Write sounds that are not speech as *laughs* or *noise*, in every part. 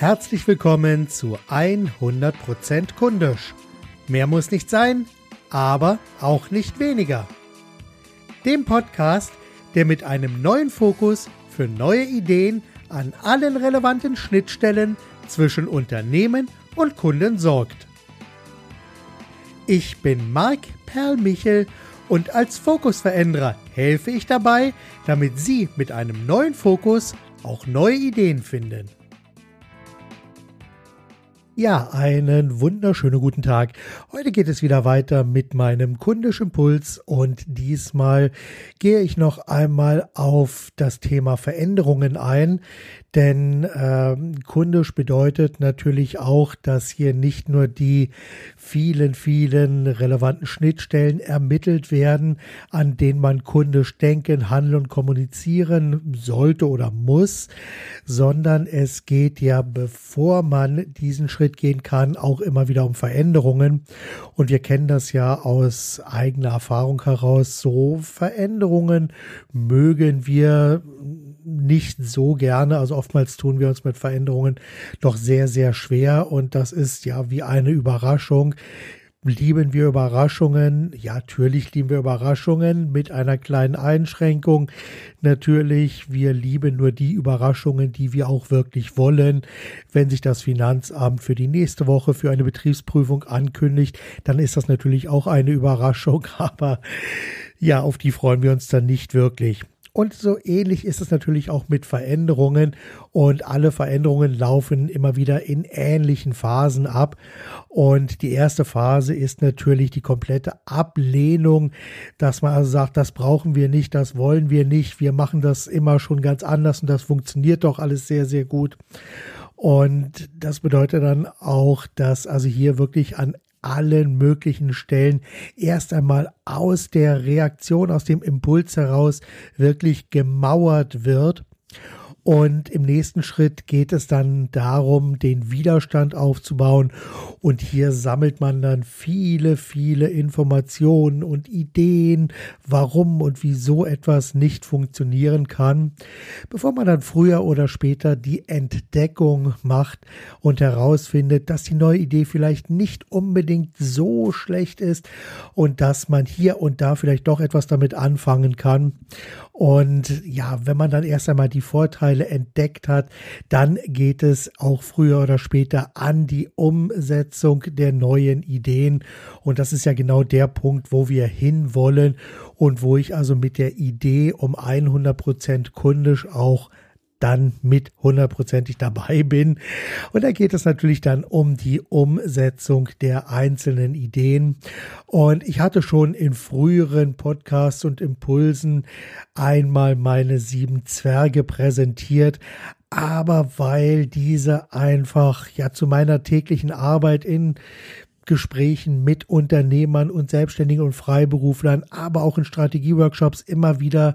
herzlich willkommen zu 100% Kundisch. Mehr muss nicht sein, aber auch nicht weniger. Dem Podcast, der mit einem neuen Fokus für neue Ideen an allen relevanten Schnittstellen zwischen Unternehmen und Kunden sorgt. Ich bin Marc Perlmichel und als Fokusveränderer helfe ich dabei, damit Sie mit einem neuen Fokus auch neue Ideen finden. Ja, einen wunderschönen guten Tag. Heute geht es wieder weiter mit meinem kundischen Puls und diesmal gehe ich noch einmal auf das Thema Veränderungen ein, denn äh, kundisch bedeutet natürlich auch, dass hier nicht nur die vielen, vielen relevanten Schnittstellen ermittelt werden, an denen man kundisch denken, handeln und kommunizieren sollte oder muss, sondern es geht ja, bevor man diesen Schritt gehen kann, auch immer wieder um Veränderungen. Und wir kennen das ja aus eigener Erfahrung heraus. So Veränderungen mögen wir nicht so gerne. Also oftmals tun wir uns mit Veränderungen doch sehr, sehr schwer und das ist ja wie eine Überraschung. Lieben wir Überraschungen? Ja, natürlich lieben wir Überraschungen mit einer kleinen Einschränkung. Natürlich, wir lieben nur die Überraschungen, die wir auch wirklich wollen. Wenn sich das Finanzamt für die nächste Woche für eine Betriebsprüfung ankündigt, dann ist das natürlich auch eine Überraschung, *laughs* aber ja, auf die freuen wir uns dann nicht wirklich. Und so ähnlich ist es natürlich auch mit Veränderungen und alle Veränderungen laufen immer wieder in ähnlichen Phasen ab. Und die erste Phase ist natürlich die komplette Ablehnung, dass man also sagt, das brauchen wir nicht, das wollen wir nicht, wir machen das immer schon ganz anders und das funktioniert doch alles sehr, sehr gut. Und das bedeutet dann auch, dass also hier wirklich an allen möglichen Stellen erst einmal aus der Reaktion, aus dem Impuls heraus wirklich gemauert wird und im nächsten Schritt geht es dann darum, den Widerstand aufzubauen. Und hier sammelt man dann viele, viele Informationen und Ideen, warum und wieso etwas nicht funktionieren kann, bevor man dann früher oder später die Entdeckung macht und herausfindet, dass die neue Idee vielleicht nicht unbedingt so schlecht ist und dass man hier und da vielleicht doch etwas damit anfangen kann. Und ja, wenn man dann erst einmal die Vorteile entdeckt hat, dann geht es auch früher oder später an die Umsetzung der neuen Ideen. Und das ist ja genau der Punkt, wo wir hinwollen und wo ich also mit der Idee um 100 Prozent kundisch auch dann mit hundertprozentig dabei bin. Und da geht es natürlich dann um die Umsetzung der einzelnen Ideen. Und ich hatte schon in früheren Podcasts und Impulsen einmal meine sieben Zwerge präsentiert aber weil diese einfach ja zu meiner täglichen Arbeit in Gesprächen mit Unternehmern und Selbstständigen und Freiberuflern, aber auch in Strategieworkshops immer wieder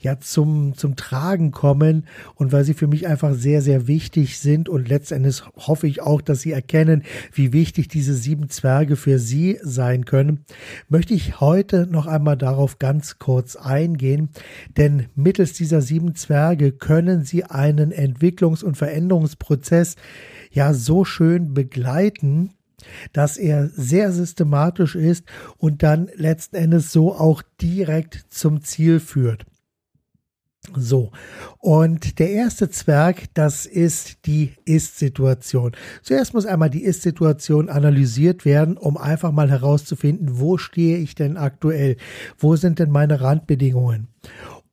ja zum, zum Tragen kommen und weil sie für mich einfach sehr, sehr wichtig sind und letztendlich hoffe ich auch, dass Sie erkennen, wie wichtig diese sieben Zwerge für Sie sein können, möchte ich heute noch einmal darauf ganz kurz eingehen, denn mittels dieser sieben Zwerge können Sie einen Entwicklungs- und Veränderungsprozess ja so schön begleiten, dass er sehr systematisch ist und dann letzten Endes so auch direkt zum Ziel führt. So, und der erste Zwerg, das ist die Ist-Situation. Zuerst muss einmal die Ist-Situation analysiert werden, um einfach mal herauszufinden, wo stehe ich denn aktuell? Wo sind denn meine Randbedingungen?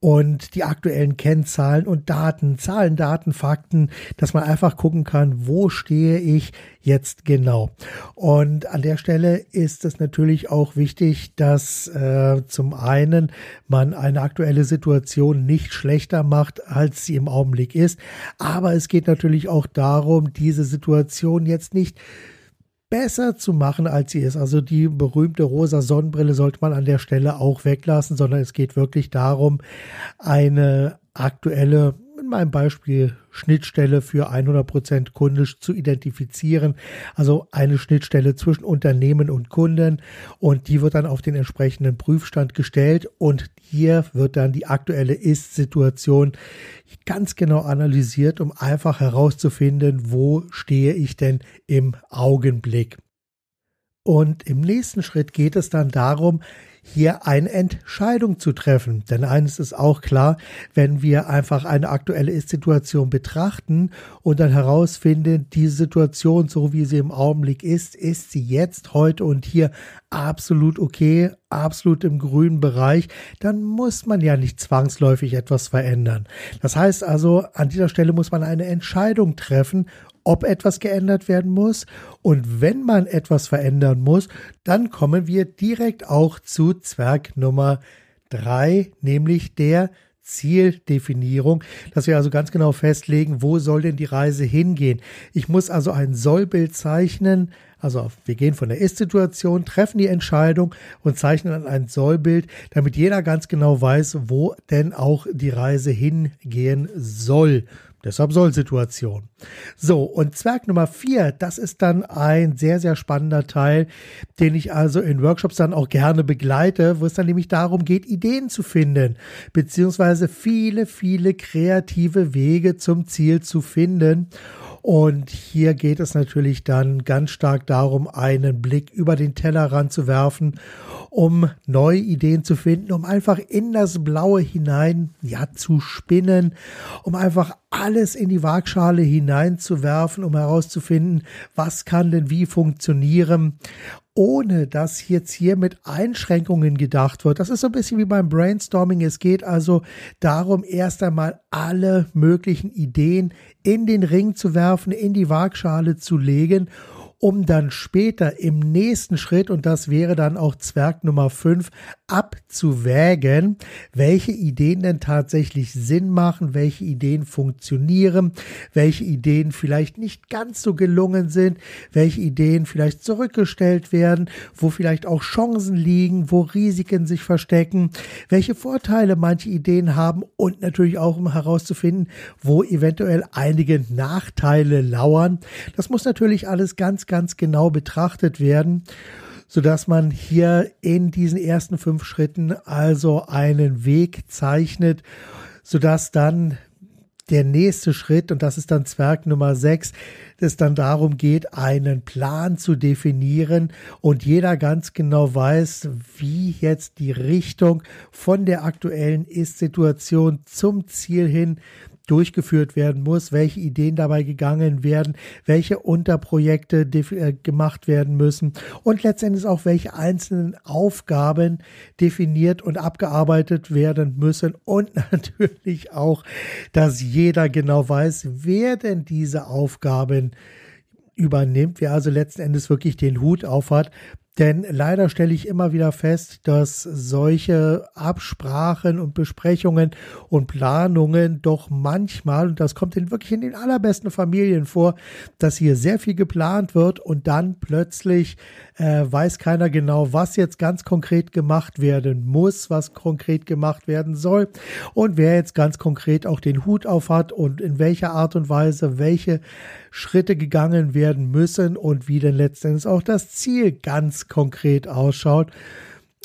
Und die aktuellen Kennzahlen und Daten, Zahlen, Daten, Fakten, dass man einfach gucken kann, wo stehe ich jetzt genau. Und an der Stelle ist es natürlich auch wichtig, dass äh, zum einen man eine aktuelle Situation nicht schlechter macht, als sie im Augenblick ist, aber es geht natürlich auch darum, diese Situation jetzt nicht besser zu machen, als sie ist. Also die berühmte rosa Sonnenbrille sollte man an der Stelle auch weglassen, sondern es geht wirklich darum, eine aktuelle in meinem Beispiel Schnittstelle für 100% kundisch zu identifizieren. Also eine Schnittstelle zwischen Unternehmen und Kunden und die wird dann auf den entsprechenden Prüfstand gestellt und hier wird dann die aktuelle Ist-Situation ganz genau analysiert, um einfach herauszufinden, wo stehe ich denn im Augenblick. Und im nächsten Schritt geht es dann darum, hier eine Entscheidung zu treffen. Denn eines ist auch klar, wenn wir einfach eine aktuelle Ist-Situation betrachten und dann herausfinden, die Situation, so wie sie im Augenblick ist, ist sie jetzt, heute und hier absolut okay, absolut im grünen Bereich, dann muss man ja nicht zwangsläufig etwas verändern. Das heißt also, an dieser Stelle muss man eine Entscheidung treffen ob etwas geändert werden muss. Und wenn man etwas verändern muss, dann kommen wir direkt auch zu Zwerg Nummer drei, nämlich der Zieldefinierung, dass wir also ganz genau festlegen, wo soll denn die Reise hingehen. Ich muss also ein Sollbild zeichnen, also wir gehen von der Ist-Situation, treffen die Entscheidung und zeichnen dann ein Sollbild, damit jeder ganz genau weiß, wo denn auch die Reise hingehen soll. Deshalb Soll-Situation. So, und Zwerg Nummer vier, das ist dann ein sehr, sehr spannender Teil, den ich also in Workshops dann auch gerne begleite, wo es dann nämlich darum geht, Ideen zu finden, beziehungsweise viele, viele kreative Wege zum Ziel zu finden. Und hier geht es natürlich dann ganz stark darum, einen Blick über den Tellerrand zu werfen, um neue Ideen zu finden, um einfach in das Blaue hinein, ja, zu spinnen, um einfach alles in die Waagschale hineinzuwerfen, um herauszufinden, was kann denn wie funktionieren ohne dass jetzt hier mit Einschränkungen gedacht wird. Das ist so ein bisschen wie beim Brainstorming. Es geht also darum, erst einmal alle möglichen Ideen in den Ring zu werfen, in die Waagschale zu legen um dann später im nächsten Schritt, und das wäre dann auch Zwerg Nummer 5, abzuwägen, welche Ideen denn tatsächlich Sinn machen, welche Ideen funktionieren, welche Ideen vielleicht nicht ganz so gelungen sind, welche Ideen vielleicht zurückgestellt werden, wo vielleicht auch Chancen liegen, wo Risiken sich verstecken, welche Vorteile manche Ideen haben und natürlich auch um herauszufinden, wo eventuell einige Nachteile lauern. Das muss natürlich alles ganz ganz genau betrachtet werden, sodass man hier in diesen ersten fünf Schritten also einen Weg zeichnet, sodass dann der nächste Schritt, und das ist dann Zwerg Nummer sechs, es dann darum geht, einen Plan zu definieren und jeder ganz genau weiß, wie jetzt die Richtung von der aktuellen Ist-Situation zum Ziel hin durchgeführt werden muss, welche Ideen dabei gegangen werden, welche Unterprojekte äh, gemacht werden müssen und letztendlich auch welche einzelnen Aufgaben definiert und abgearbeitet werden müssen und *laughs* natürlich auch, dass jeder genau weiß, wer denn diese Aufgaben übernimmt, wer also letzten Endes wirklich den Hut aufhat, denn leider stelle ich immer wieder fest, dass solche Absprachen und Besprechungen und Planungen doch manchmal, und das kommt in wirklich in den allerbesten Familien vor, dass hier sehr viel geplant wird und dann plötzlich äh, weiß keiner genau, was jetzt ganz konkret gemacht werden muss, was konkret gemacht werden soll und wer jetzt ganz konkret auch den Hut auf hat und in welcher Art und Weise welche Schritte gegangen werden müssen und wie denn letztendlich auch das Ziel ganz konkret ausschaut.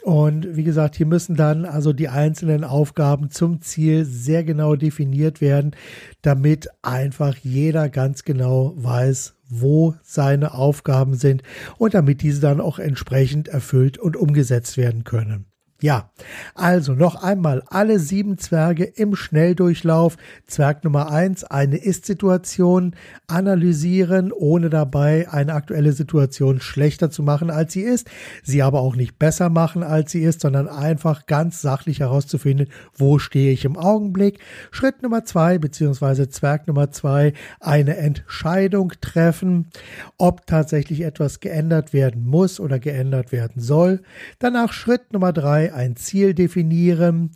Und wie gesagt, hier müssen dann also die einzelnen Aufgaben zum Ziel sehr genau definiert werden, damit einfach jeder ganz genau weiß, wo seine Aufgaben sind und damit diese dann auch entsprechend erfüllt und umgesetzt werden können. Ja, also noch einmal alle sieben Zwerge im Schnelldurchlauf. Zwerg Nummer eins: eine Ist-Situation analysieren, ohne dabei eine aktuelle Situation schlechter zu machen, als sie ist, sie aber auch nicht besser machen, als sie ist, sondern einfach ganz sachlich herauszufinden, wo stehe ich im Augenblick. Schritt Nummer zwei, beziehungsweise Zwerg Nummer zwei: eine Entscheidung treffen, ob tatsächlich etwas geändert werden muss oder geändert werden soll. Danach Schritt Nummer drei ein Ziel definieren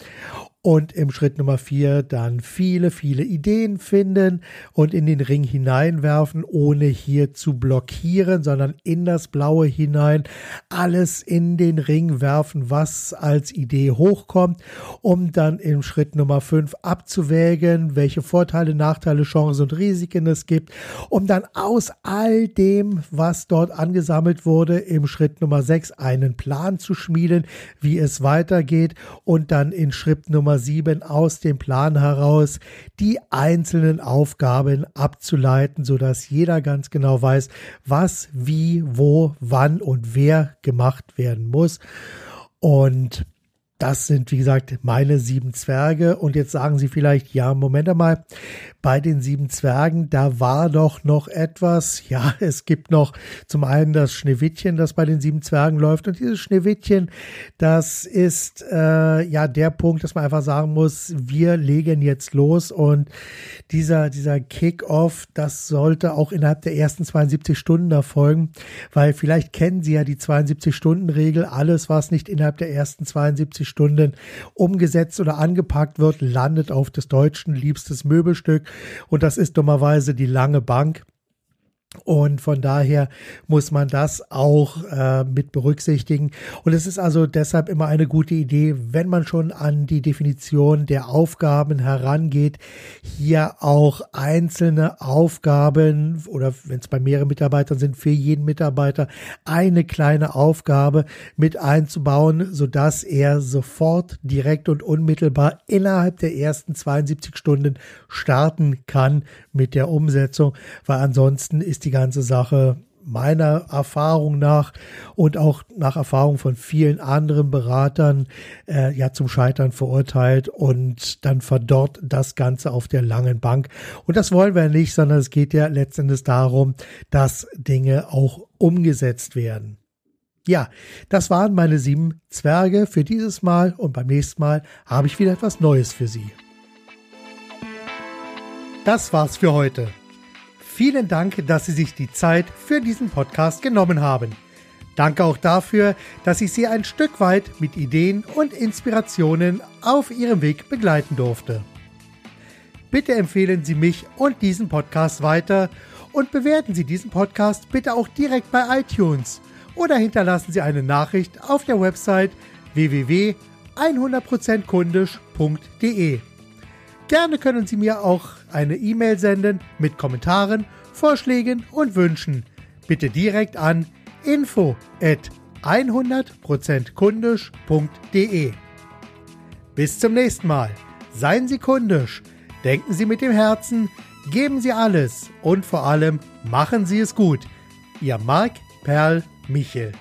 und im Schritt Nummer vier dann viele, viele Ideen finden und in den Ring hineinwerfen, ohne hier zu blockieren, sondern in das Blaue hinein alles in den Ring werfen, was als Idee hochkommt, um dann im Schritt Nummer fünf abzuwägen, welche Vorteile, Nachteile, Chancen und Risiken es gibt, um dann aus all dem, was dort angesammelt wurde, im Schritt Nummer sechs einen Plan zu schmieden, wie es weitergeht und dann in Schritt Nummer Nummer 7 aus dem Plan heraus die einzelnen Aufgaben abzuleiten, sodass jeder ganz genau weiß, was, wie, wo, wann und wer gemacht werden muss. Und das sind, wie gesagt, meine sieben Zwerge. Und jetzt sagen Sie vielleicht, ja, Moment einmal, bei den sieben Zwergen, da war doch noch etwas. Ja, *laughs* es gibt noch zum einen das Schneewittchen, das bei den sieben Zwergen läuft. Und dieses Schneewittchen, das ist äh, ja der Punkt, dass man einfach sagen muss, wir legen jetzt los. Und dieser, dieser Kick-Off, das sollte auch innerhalb der ersten 72 Stunden erfolgen, weil vielleicht kennen Sie ja die 72-Stunden-Regel. Alles, was nicht innerhalb der ersten 72 Stunden umgesetzt oder angepackt wird, landet auf des Deutschen liebstes Möbelstück. Und das ist dummerweise die lange Bank. Und von daher muss man das auch äh, mit berücksichtigen. Und es ist also deshalb immer eine gute Idee, wenn man schon an die Definition der Aufgaben herangeht, hier auch einzelne Aufgaben oder wenn es bei mehreren Mitarbeitern sind, für jeden Mitarbeiter eine kleine Aufgabe mit einzubauen, sodass er sofort direkt und unmittelbar innerhalb der ersten 72 Stunden starten kann mit der Umsetzung, weil ansonsten ist die ganze Sache meiner Erfahrung nach und auch nach Erfahrung von vielen anderen Beratern äh, ja zum Scheitern verurteilt und dann verdorrt das Ganze auf der langen Bank. Und das wollen wir nicht, sondern es geht ja letztendlich darum, dass Dinge auch umgesetzt werden. Ja, das waren meine sieben Zwerge für dieses Mal und beim nächsten Mal habe ich wieder etwas Neues für Sie. Das war's für heute. Vielen Dank, dass Sie sich die Zeit für diesen Podcast genommen haben. Danke auch dafür, dass ich Sie ein Stück weit mit Ideen und Inspirationen auf Ihrem Weg begleiten durfte. Bitte empfehlen Sie mich und diesen Podcast weiter und bewerten Sie diesen Podcast bitte auch direkt bei iTunes oder hinterlassen Sie eine Nachricht auf der Website www.100%kundisch.de. Gerne können Sie mir auch eine E-Mail senden mit Kommentaren, Vorschlägen und Wünschen. Bitte direkt an info at 100%kundisch.de. Bis zum nächsten Mal. Seien Sie kundisch, denken Sie mit dem Herzen, geben Sie alles und vor allem machen Sie es gut. Ihr Marc Perl Michel.